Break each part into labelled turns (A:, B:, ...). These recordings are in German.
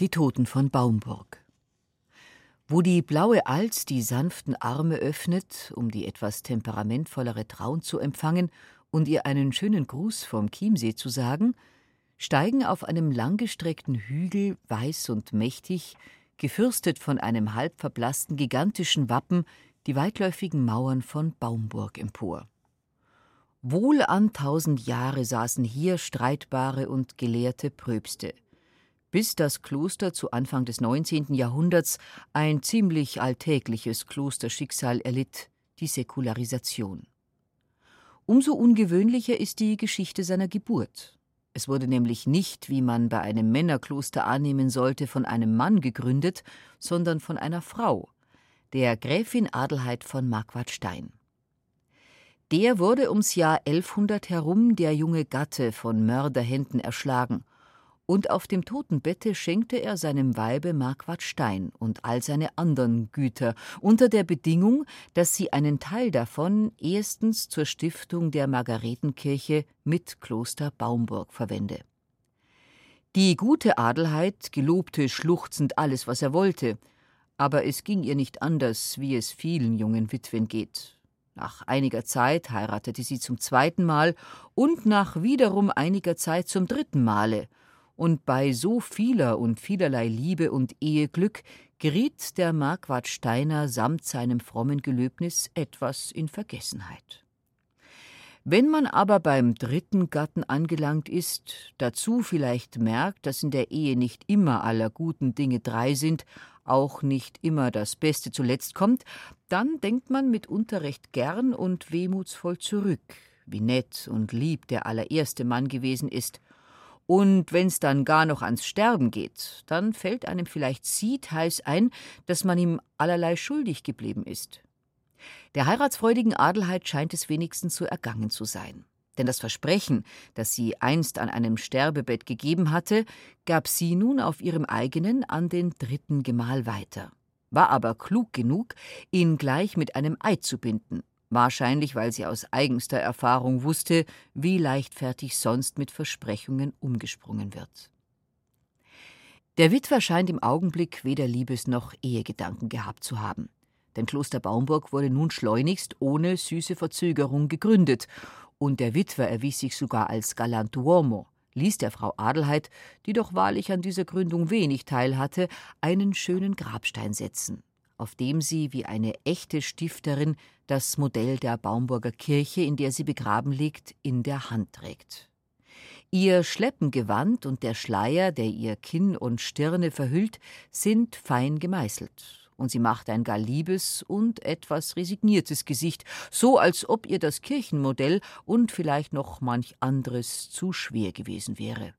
A: Die Toten von Baumburg. Wo die blaue Alz die sanften Arme öffnet, um die etwas temperamentvollere Traun zu empfangen und ihr einen schönen Gruß vom Chiemsee zu sagen, steigen auf einem langgestreckten Hügel, weiß und mächtig, gefürstet von einem halb verblassten gigantischen Wappen, die weitläufigen Mauern von Baumburg empor. Wohl an tausend Jahre saßen hier streitbare und gelehrte Pröbste bis das Kloster zu Anfang des 19. Jahrhunderts ein ziemlich alltägliches Klosterschicksal erlitt, die Säkularisation. Umso ungewöhnlicher ist die Geschichte seiner Geburt. Es wurde nämlich nicht, wie man bei einem Männerkloster annehmen sollte, von einem Mann gegründet, sondern von einer Frau, der Gräfin Adelheid von Marquardstein. Der wurde ums Jahr 1100 herum der junge Gatte von Mörderhänden erschlagen und auf dem Totenbette schenkte er seinem Weibe Marquard Stein und all seine anderen Güter, unter der Bedingung, dass sie einen Teil davon erstens zur Stiftung der Margaretenkirche mit Kloster Baumburg verwende. Die gute Adelheid gelobte schluchzend alles, was er wollte, aber es ging ihr nicht anders, wie es vielen jungen Witwen geht. Nach einiger Zeit heiratete sie zum zweiten Mal und nach wiederum einiger Zeit zum dritten Male – und bei so vieler und vielerlei Liebe und Eheglück geriet der Marquard Steiner samt seinem frommen Gelöbnis etwas in Vergessenheit. Wenn man aber beim dritten Gatten angelangt ist, dazu vielleicht merkt, dass in der Ehe nicht immer aller guten Dinge drei sind, auch nicht immer das Beste zuletzt kommt, dann denkt man mitunter recht gern und wehmutsvoll zurück, wie nett und lieb der allererste Mann gewesen ist, und wenn's dann gar noch ans Sterben geht, dann fällt einem vielleicht heiß ein, dass man ihm allerlei schuldig geblieben ist. Der heiratsfreudigen Adelheid scheint es wenigstens so ergangen zu sein. Denn das Versprechen, das sie einst an einem Sterbebett gegeben hatte, gab sie nun auf ihrem eigenen an den dritten Gemahl weiter, war aber klug genug, ihn gleich mit einem Eid zu binden, wahrscheinlich weil sie aus eigenster Erfahrung wusste, wie leichtfertig sonst mit Versprechungen umgesprungen wird. Der Witwer scheint im Augenblick weder Liebes noch Ehegedanken gehabt zu haben. Denn Kloster Baumburg wurde nun schleunigst ohne süße Verzögerung gegründet, und der Witwer erwies sich sogar als Galantuomo, ließ der Frau Adelheid, die doch wahrlich an dieser Gründung wenig Teil hatte, einen schönen Grabstein setzen auf dem sie wie eine echte Stifterin das Modell der Baumburger Kirche, in der sie begraben liegt, in der Hand trägt. Ihr Schleppengewand und der Schleier, der ihr Kinn und Stirne verhüllt, sind fein gemeißelt, und sie macht ein gar liebes und etwas resigniertes Gesicht, so als ob ihr das Kirchenmodell und vielleicht noch manch anderes zu schwer gewesen wäre.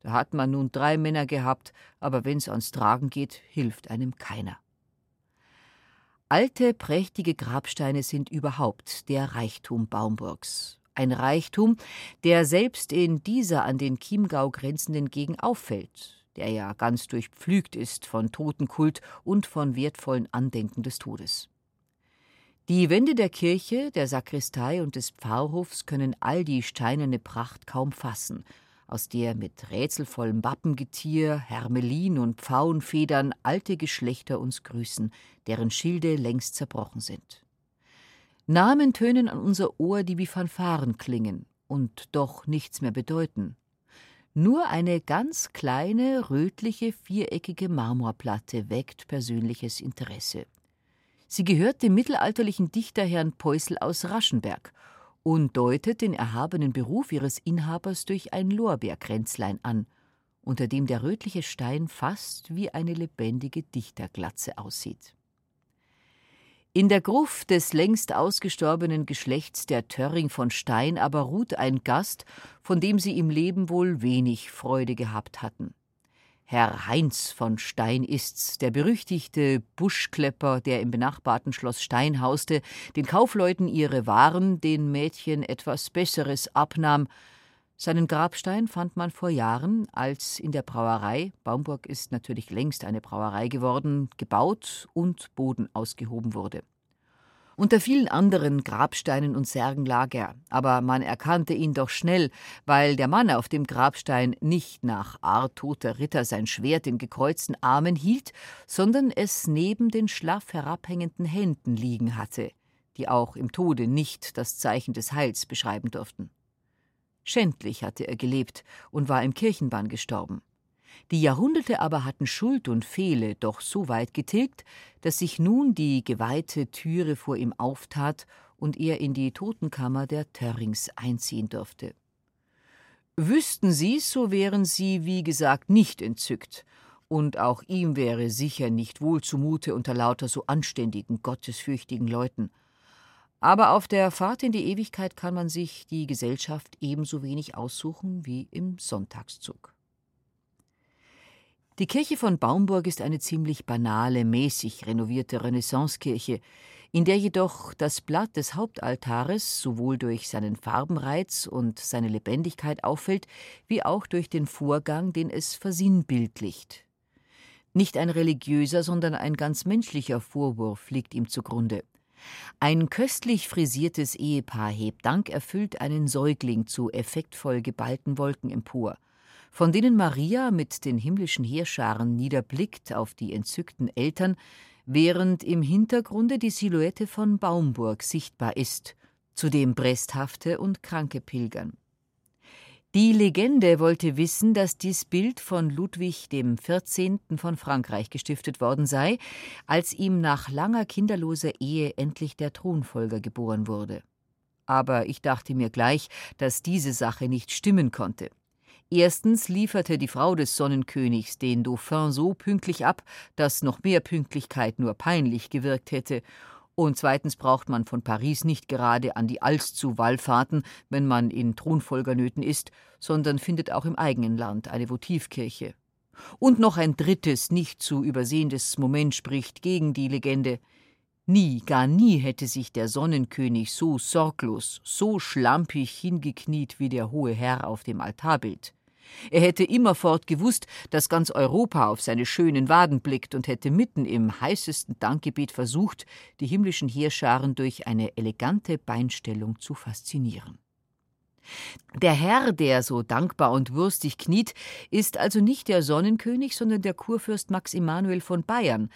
A: Da hat man nun drei Männer gehabt, aber wenn's ans Tragen geht, hilft einem keiner. Alte, prächtige Grabsteine sind überhaupt der Reichtum Baumburgs. Ein Reichtum, der selbst in dieser an den Chiemgau grenzenden Gegend auffällt, der ja ganz durchpflügt ist von Totenkult und von wertvollen Andenken des Todes. Die Wände der Kirche, der Sakristei und des Pfarrhofs können all die steinerne Pracht kaum fassen, aus der mit rätselvollem Wappengetier, Hermelin und Pfauenfedern alte Geschlechter uns grüßen, deren Schilde längst zerbrochen sind. Namen tönen an unser Ohr, die wie Fanfaren klingen und doch nichts mehr bedeuten. Nur eine ganz kleine, rötliche, viereckige Marmorplatte weckt persönliches Interesse. Sie gehört dem mittelalterlichen Dichter Herrn Peusel aus Raschenberg und deutet den erhabenen Beruf ihres Inhabers durch ein Lorbeerkränzlein an, unter dem der rötliche Stein fast wie eine lebendige Dichterglatze aussieht. In der Gruft des längst ausgestorbenen Geschlechts der Törring von Stein aber ruht ein Gast, von dem sie im Leben wohl wenig Freude gehabt hatten. Herr Heinz von Stein ist's, der berüchtigte Buschklepper, der im benachbarten Schloss Stein hauste, den Kaufleuten ihre Waren, den Mädchen etwas Besseres abnahm. Seinen Grabstein fand man vor Jahren, als in der Brauerei, Baumburg ist natürlich längst eine Brauerei geworden, gebaut und Boden ausgehoben wurde. Unter vielen anderen Grabsteinen und Särgen lag er, aber man erkannte ihn doch schnell, weil der Mann auf dem Grabstein nicht nach Art toter Ritter sein Schwert in gekreuzten Armen hielt, sondern es neben den schlaff herabhängenden Händen liegen hatte, die auch im Tode nicht das Zeichen des Heils beschreiben durften. Schändlich hatte er gelebt und war im Kirchenbann gestorben. Die Jahrhunderte aber hatten Schuld und Fehle doch so weit getilgt, dass sich nun die geweihte Türe vor ihm auftat und er in die Totenkammer der Törrings einziehen durfte. Wüssten Sie's, so wären sie, wie gesagt, nicht entzückt, und auch ihm wäre sicher nicht wohl zumute unter lauter so anständigen, gottesfürchtigen Leuten. Aber auf der Fahrt in die Ewigkeit kann man sich die Gesellschaft ebenso wenig aussuchen wie im Sonntagszug. Die Kirche von Baumburg ist eine ziemlich banale, mäßig renovierte Renaissancekirche, in der jedoch das Blatt des Hauptaltares sowohl durch seinen Farbenreiz und seine Lebendigkeit auffällt, wie auch durch den Vorgang, den es versinnbildlicht. Nicht ein religiöser, sondern ein ganz menschlicher Vorwurf liegt ihm zugrunde. Ein köstlich frisiertes Ehepaar hebt dankerfüllt einen Säugling zu effektvoll geballten Wolken empor von denen Maria mit den himmlischen Heerscharen niederblickt auf die entzückten Eltern, während im Hintergrunde die Silhouette von Baumburg sichtbar ist, zu dem bresthafte und kranke pilgern. Die Legende wollte wissen, dass dies Bild von Ludwig dem 14. von Frankreich gestiftet worden sei, als ihm nach langer kinderloser Ehe endlich der Thronfolger geboren wurde. Aber ich dachte mir gleich, dass diese Sache nicht stimmen konnte. Erstens lieferte die Frau des Sonnenkönigs den Dauphin so pünktlich ab, dass noch mehr Pünktlichkeit nur peinlich gewirkt hätte, und zweitens braucht man von Paris nicht gerade an die Alst zu Wallfahrten, wenn man in Thronfolgernöten ist, sondern findet auch im eigenen Land eine Votivkirche. Und noch ein drittes, nicht zu übersehendes Moment spricht gegen die Legende. Nie, gar nie hätte sich der Sonnenkönig so sorglos, so schlampig hingekniet wie der hohe Herr auf dem Altarbild. Er hätte immerfort gewusst, dass ganz Europa auf seine schönen Waden blickt und hätte mitten im heißesten Dankgebet versucht, die himmlischen Heerscharen durch eine elegante Beinstellung zu faszinieren. Der Herr, der so dankbar und würstig kniet, ist also nicht der Sonnenkönig, sondern der Kurfürst Max Emanuel von Bayern,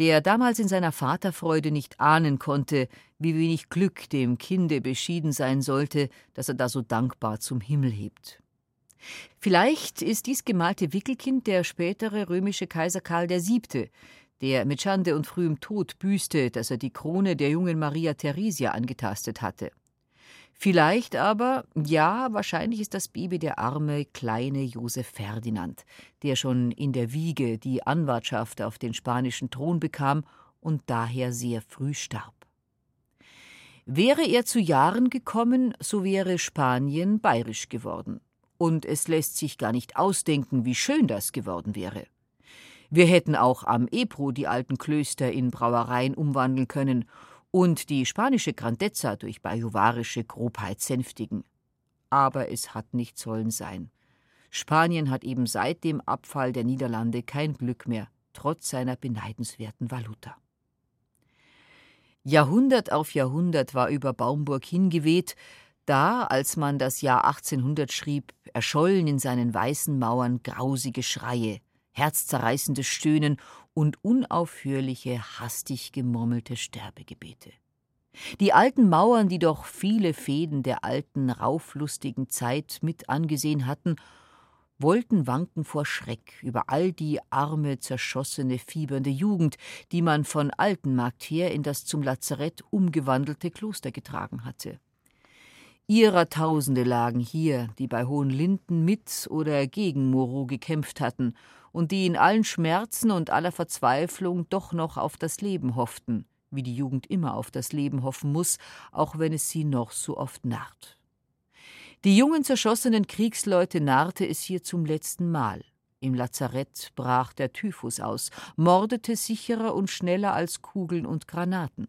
A: der damals in seiner Vaterfreude nicht ahnen konnte, wie wenig Glück dem Kinde beschieden sein sollte, dass er da so dankbar zum Himmel hebt. Vielleicht ist dies gemalte Wickelkind der spätere römische Kaiser Karl VII., der mit Schande und frühem Tod büßte, dass er die Krone der jungen Maria Theresia angetastet hatte. Vielleicht aber, ja, wahrscheinlich ist das Baby der arme, kleine Josef Ferdinand, der schon in der Wiege die Anwartschaft auf den spanischen Thron bekam und daher sehr früh starb. Wäre er zu Jahren gekommen, so wäre Spanien bayerisch geworden. Und es lässt sich gar nicht ausdenken, wie schön das geworden wäre. Wir hätten auch am Ebro die alten Klöster in Brauereien umwandeln können und die spanische Grandezza durch bajuwarische Grobheit sänftigen. Aber es hat nicht sollen sein. Spanien hat eben seit dem Abfall der Niederlande kein Glück mehr, trotz seiner beneidenswerten Valuta. Jahrhundert auf Jahrhundert war über Baumburg hingeweht, da, als man das Jahr 1800 schrieb, erschollen in seinen weißen Mauern grausige Schreie, herzzerreißendes Stöhnen und unaufhörliche, hastig gemurmelte Sterbegebete. Die alten Mauern, die doch viele Fäden der alten, rauflustigen Zeit mit angesehen hatten, wollten wanken vor Schreck über all die arme, zerschossene, fiebernde Jugend, die man von Altenmarkt her in das zum Lazarett umgewandelte Kloster getragen hatte. Ihrer Tausende lagen hier, die bei Hohenlinden mit oder gegen Moreau gekämpft hatten und die in allen Schmerzen und aller Verzweiflung doch noch auf das Leben hofften, wie die Jugend immer auf das Leben hoffen muss, auch wenn es sie noch so oft narrt. Die jungen zerschossenen Kriegsleute narrte es hier zum letzten Mal. Im Lazarett brach der Typhus aus, mordete sicherer und schneller als Kugeln und Granaten.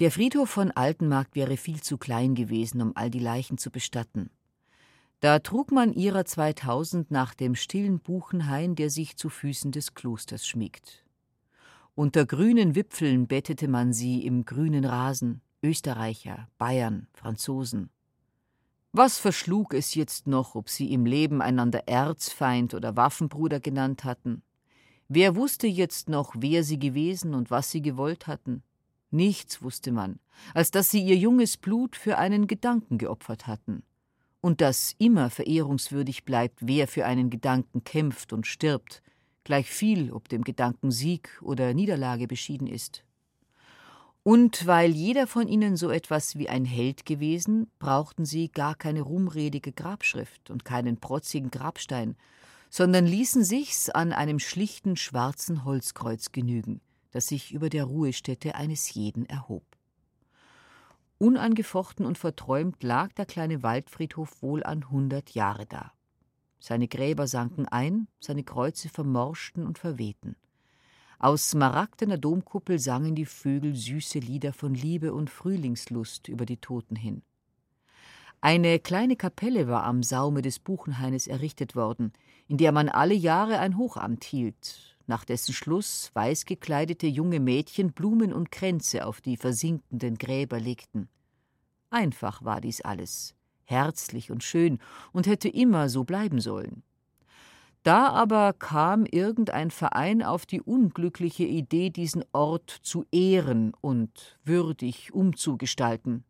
A: Der Friedhof von Altenmarkt wäre viel zu klein gewesen, um all die Leichen zu bestatten. Da trug man ihrer 2000 nach dem stillen Buchenhain, der sich zu Füßen des Klosters schmiegt. Unter grünen Wipfeln bettete man sie im grünen Rasen, Österreicher, Bayern, Franzosen. Was verschlug es jetzt noch, ob sie im Leben einander Erzfeind oder Waffenbruder genannt hatten? Wer wusste jetzt noch, wer sie gewesen und was sie gewollt hatten? Nichts wusste man, als dass sie ihr junges Blut für einen Gedanken geopfert hatten. Und dass immer verehrungswürdig bleibt, wer für einen Gedanken kämpft und stirbt, gleich viel, ob dem Gedanken Sieg oder Niederlage beschieden ist. Und weil jeder von ihnen so etwas wie ein Held gewesen, brauchten sie gar keine ruhmredige Grabschrift und keinen protzigen Grabstein, sondern ließen sich's an einem schlichten schwarzen Holzkreuz genügen, das sich über der Ruhestätte eines jeden erhob. Unangefochten und verträumt lag der kleine Waldfriedhof wohl an hundert Jahre da. Seine Gräber sanken ein, seine Kreuze vermorschten und verwehten. Aus smaragdener Domkuppel sangen die Vögel süße Lieder von Liebe und Frühlingslust über die Toten hin. Eine kleine Kapelle war am Saume des Buchenhaines errichtet worden, in der man alle Jahre ein Hochamt hielt, nach dessen Schluss weiß gekleidete junge Mädchen Blumen und Kränze auf die versinkenden Gräber legten. Einfach war dies alles, herzlich und schön und hätte immer so bleiben sollen. Da aber kam irgendein Verein auf die unglückliche Idee, diesen Ort zu ehren und würdig umzugestalten.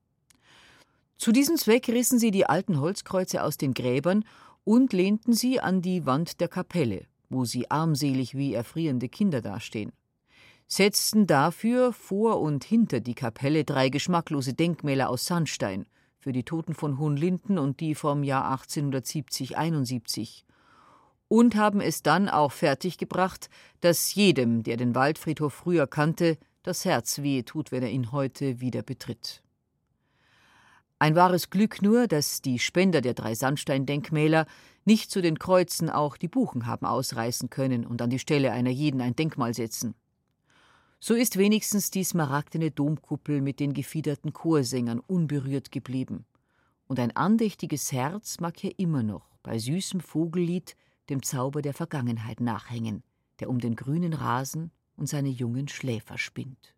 A: Zu diesem Zweck rissen sie die alten Holzkreuze aus den Gräbern und lehnten sie an die Wand der Kapelle, wo sie armselig wie erfrierende Kinder dastehen, setzten dafür vor und hinter die Kapelle drei geschmacklose Denkmäler aus Sandstein für die Toten von Hohenlinden und die vom Jahr 1870-71 und haben es dann auch fertiggebracht, dass jedem, der den Waldfriedhof früher kannte, das Herz wehe tut, wenn er ihn heute wieder betritt. Ein wahres Glück nur, dass die Spender der drei Sandsteindenkmäler nicht zu den Kreuzen auch die Buchen haben ausreißen können und an die Stelle einer jeden ein Denkmal setzen. So ist wenigstens die smaragdene Domkuppel mit den gefiederten Chorsängern unberührt geblieben. Und ein andächtiges Herz mag hier immer noch bei süßem Vogellied dem Zauber der Vergangenheit nachhängen, der um den grünen Rasen und seine jungen Schläfer spinnt.